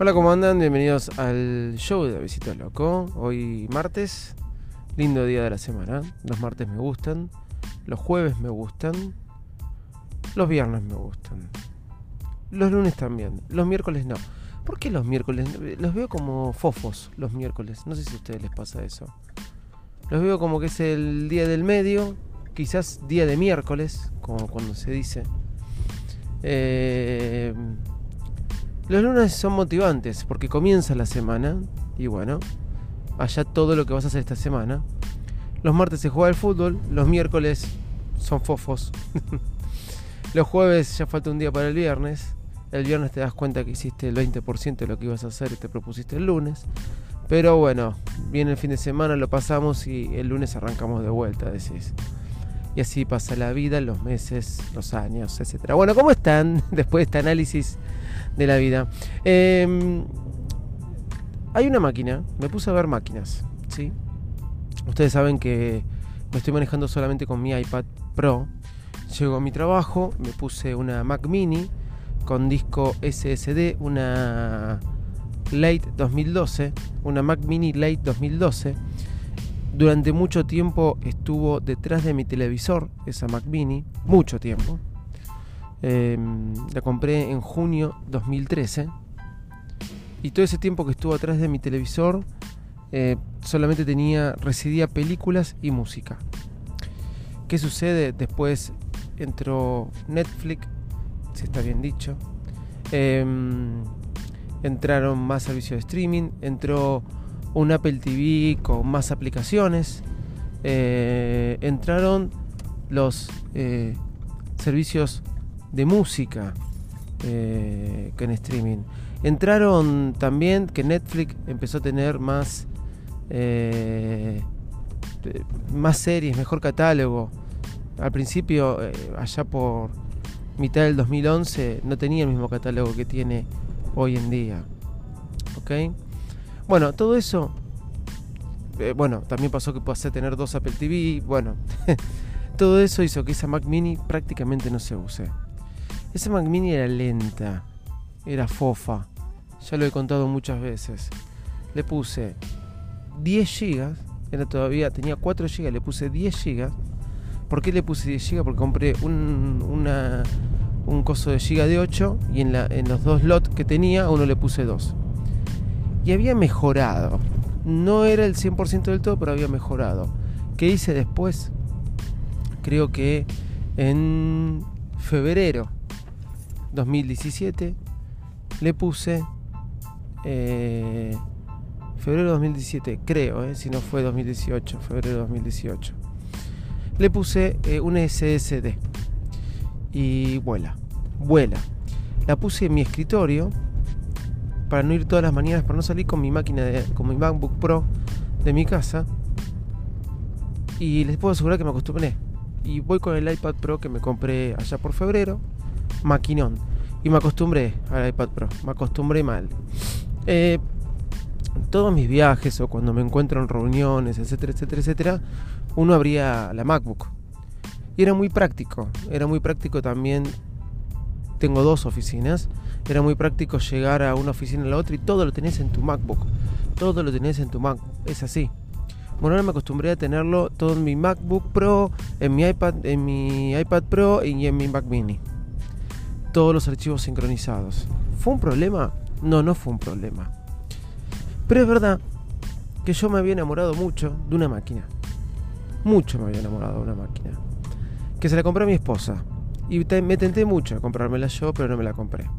Hola, ¿cómo andan? Bienvenidos al show de Visita Loco. Hoy martes, lindo día de la semana. Los martes me gustan, los jueves me gustan, los viernes me gustan, los lunes también, los miércoles no. ¿Por qué los miércoles? Los veo como fofos los miércoles. No sé si a ustedes les pasa eso. Los veo como que es el día del medio, quizás día de miércoles, como cuando se dice. Eh, los lunes son motivantes porque comienza la semana y bueno, allá todo lo que vas a hacer esta semana. Los martes se juega el fútbol, los miércoles son fofos. los jueves ya falta un día para el viernes. El viernes te das cuenta que hiciste el 20% de lo que ibas a hacer y te propusiste el lunes. Pero bueno, viene el fin de semana, lo pasamos y el lunes arrancamos de vuelta, decís. Y así pasa la vida, los meses, los años, etc. Bueno, ¿cómo están después de este análisis de la vida? Em, hay una máquina, me puse a ver máquinas, ¿sí? Ustedes saben que me estoy manejando solamente con mi iPad Pro. Llego a mi trabajo, me puse una Mac Mini con disco SSD, una Late 2012, una Mac Mini Late 2012. Durante mucho tiempo estuvo detrás de mi televisor, esa Mac Mini, mucho tiempo. Em, la compré en junio 2013. Y todo ese tiempo que estuvo atrás de mi televisor, eh, solamente tenía, residía películas y música. ¿Qué sucede? Después entró Netflix, si está bien dicho. Em, entraron más servicios de streaming, entró un Apple TV con más aplicaciones, eh, entraron los eh, servicios de música eh, que en streaming. Entraron también que Netflix empezó a tener más, más series, mejor catálogo. Al principio, allá por mitad del 2011, no tenía el mismo catálogo que tiene hoy en día. ¿Ok? Bueno, todo eso. Eh, bueno, también pasó que pasé a tener dos Apple TV. Bueno, todo eso hizo que esa Mac Mini prácticamente no se use. Esa Mac Mini era lenta, era fofa. Ya lo he contado muchas veces. Le puse 10 GB, era todavía, tenía 4 GB, le puse 10 GB. ¿Por qué le puse 10 GB? Porque compré un, una, un coso de giga de 8 y en, la, en los dos lots que tenía uno le puse 2. Y había mejorado. No era el 100% del todo, pero había mejorado. ¿Qué hice después? Creo que en febrero 2017 le puse... Eh, febrero 2017, creo, eh, si no fue 2018, febrero 2018. Le puse eh, un SSD y vuela, vuela. La puse en mi escritorio para no ir todas las mañanas, para no salir con mi máquina, de, con mi MacBook Pro de mi casa. Y les puedo asegurar que me acostumbré. Y voy con el iPad Pro que me compré allá por febrero, maquinón. Y me acostumbré al iPad Pro, me acostumbré mal. Eh, todos mis viajes o cuando me encuentro en reuniones, etcétera, etcétera, etcétera, uno abría la MacBook y era muy práctico, era muy práctico también, tengo dos oficinas, era muy práctico llegar a una oficina a la otra y todo lo tenés en tu MacBook, todo lo tenés en tu Mac, es así. Bueno, ahora me acostumbré a tenerlo todo en mi MacBook Pro, en mi iPad, en mi iPad Pro y en mi Mac Mini. Todos los archivos sincronizados. ¿Fue un problema? No, no fue un problema. Pero es verdad que yo me había enamorado mucho de una máquina. Mucho me había enamorado de una máquina que se la compré a mi esposa. Y me tenté mucho a comprármela yo, pero no me la compré.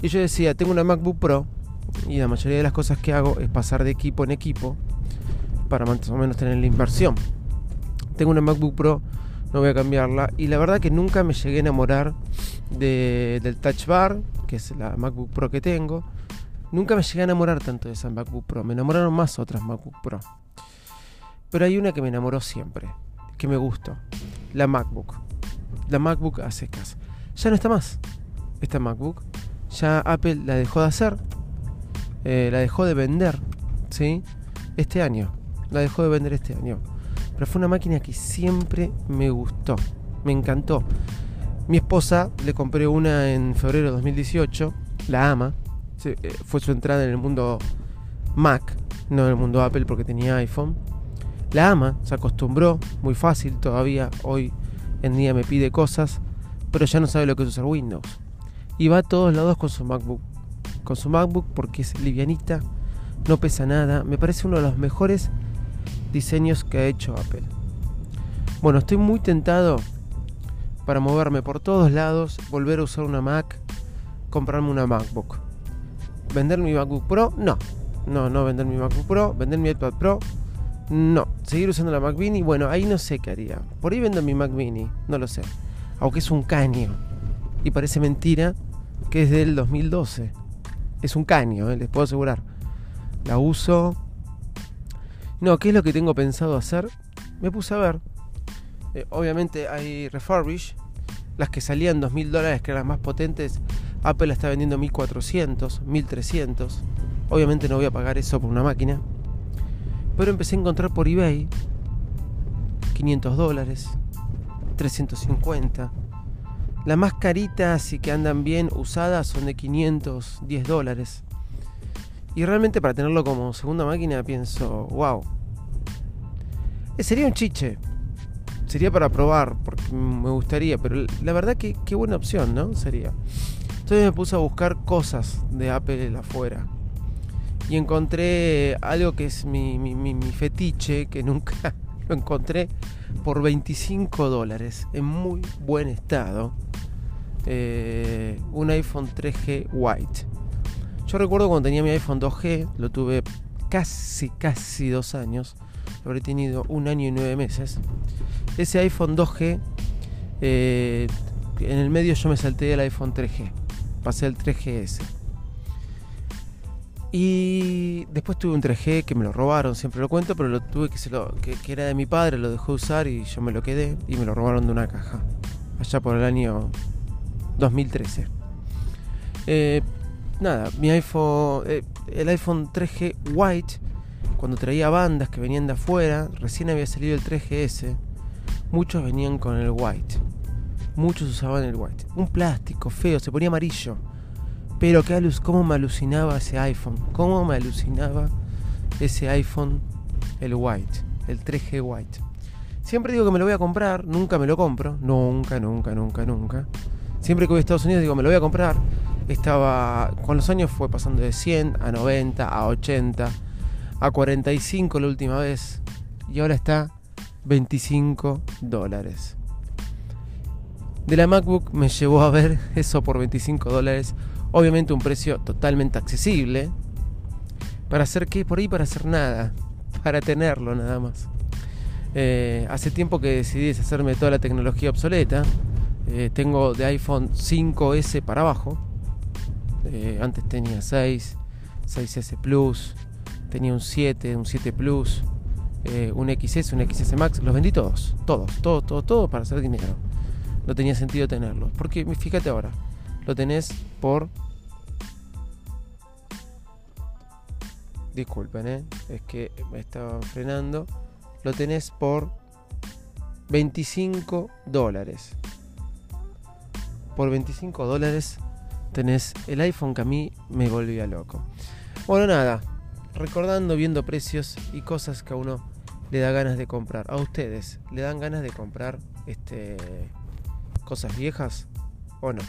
Y yo decía, tengo una MacBook Pro y la mayoría de las cosas que hago es pasar de equipo en equipo para más o menos tener la inversión. Tengo una MacBook Pro, no voy a cambiarla. Y la verdad que nunca me llegué a enamorar del Touch Bar, que es la MacBook Pro que tengo. Nunca me llegué a enamorar tanto de esa MacBook Pro. Me enamoraron más otras MacBook Pro. Pero hay una que me enamoró siempre, que me gustó la MacBook. La MacBook a secas. Ya no está más. Esta MacBook. Ya Apple la dejó de hacer. Eh, la dejó de vender. ¿Sí? Este año. La dejó de vender este año. Pero fue una máquina que siempre me gustó. Me encantó. Mi esposa le compré una en febrero de 2018. La ama. eh, fue su entrada en el mundo Mac, no en el mundo Apple porque tenía iPhone. La ama, se acostumbró, muy fácil todavía, hoy en día me pide cosas, pero ya no sabe lo que es usar Windows. Y va a todos lados con su MacBook. Con su MacBook porque es livianita, no pesa nada, me parece uno de los mejores diseños que ha hecho Apple. Bueno, estoy muy tentado para moverme por todos lados, volver a usar una Mac, comprarme una MacBook. ¿Vender mi MacBook Pro? No. No, no vender mi MacBook Pro. ¿Vender mi iPad Pro? No. ¿Seguir usando la Mac Mini? Bueno, ahí no sé qué haría. Por ahí vendo mi Mac Mini, no lo sé. Aunque es un caño. Y parece mentira que es del 2012. Es un caño, eh, les puedo asegurar. La uso. No, ¿qué es lo que tengo pensado hacer? Me puse a ver. Eh, obviamente hay refurbish. Las que salían 2.000 dólares, que eran las más potentes, Apple la está vendiendo 1.400, 1.300. Obviamente no voy a pagar eso por una máquina. Pero empecé a encontrar por eBay 500 dólares, 350. Las más caritas y que andan bien usadas son de 510 dólares. Y realmente para tenerlo como segunda máquina pienso, wow. Eh, sería un chiche. Sería para probar, porque me gustaría, pero la verdad que qué buena opción, ¿no? Sería. Entonces me puse a buscar cosas de Apple afuera. Y encontré algo que es mi, fetiche, que nunca lo encontré, por 25 dólares, en muy buen estado. Eh, un iPhone 3G White. Yo recuerdo cuando tenía mi iPhone 2G, lo tuve casi, casi dos años. Lo habré tenido un año y nueve meses. Ese iPhone 2G, eh, en el medio yo me salté el iPhone 3G pasé al 3GS. Y después tuve un 3G que me lo robaron, siempre lo cuento, pero lo tuve que, se que, era de mi padre, lo dejó usar y yo me lo quedé y me lo robaron de una caja, allá por el año 2013. Eh, nada, mi iPhone, eh, el iPhone 3G White, cuando traía bandas que venían de afuera, recién había salido el 3GS, muchos venían con el White. Muchos usaban el white. Un plástico feo, se ponía amarillo. Pero qué luz, cómo me alucinaba ese iPhone. Cómo me alucinaba ese iPhone, el white, el 3G white. Siempre digo que me lo voy a comprar, nunca me lo compro. Nunca, nunca, nunca, nunca. Siempre que voy a Estados Unidos digo me lo voy a comprar. Estaba, con los años fue pasando de 100 a 90, a 80, a 45 la última vez. Y ahora está 25 dólares de la MacBook me llevó a ver eso por 25 dólares. Obviamente un precio totalmente accesible. ¿Para hacer qué? Por ahí para hacer nada. Para tenerlo nada más. Eh, hace tiempo que decidí deshacerme de toda la tecnología obsoleta. Eh, tengo de iPhone 5S para abajo. Eh, antes tenía 6, 6S Plus, tenía un 7, un 7 Plus, un XS, un XS Max. Los vendí todos, todos, todos, todos, todos para hacer dinero no tenía sentido tenerlo. Porque fíjate ahora, lo tenés por... Disculpen, ¿eh? es que me estaban frenando. Lo tenés por 25 dólares. Por 25 dólares tenés el iPhone que a mí me volvía loco. Bueno, nada, recordando, viendo precios y cosas que a uno le da ganas de comprar. A ustedes le dan ganas de comprar este cosas viejas o no.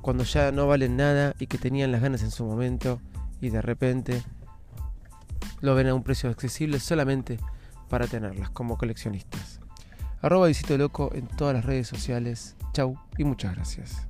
Cuando ya no valen nada y que tenían las ganas en su momento y de repente lo ven a un precio accesible solamente para tenerlas como coleccionistas. Arroba Visito Loco en todas las redes sociales. Chau y muchas gracias.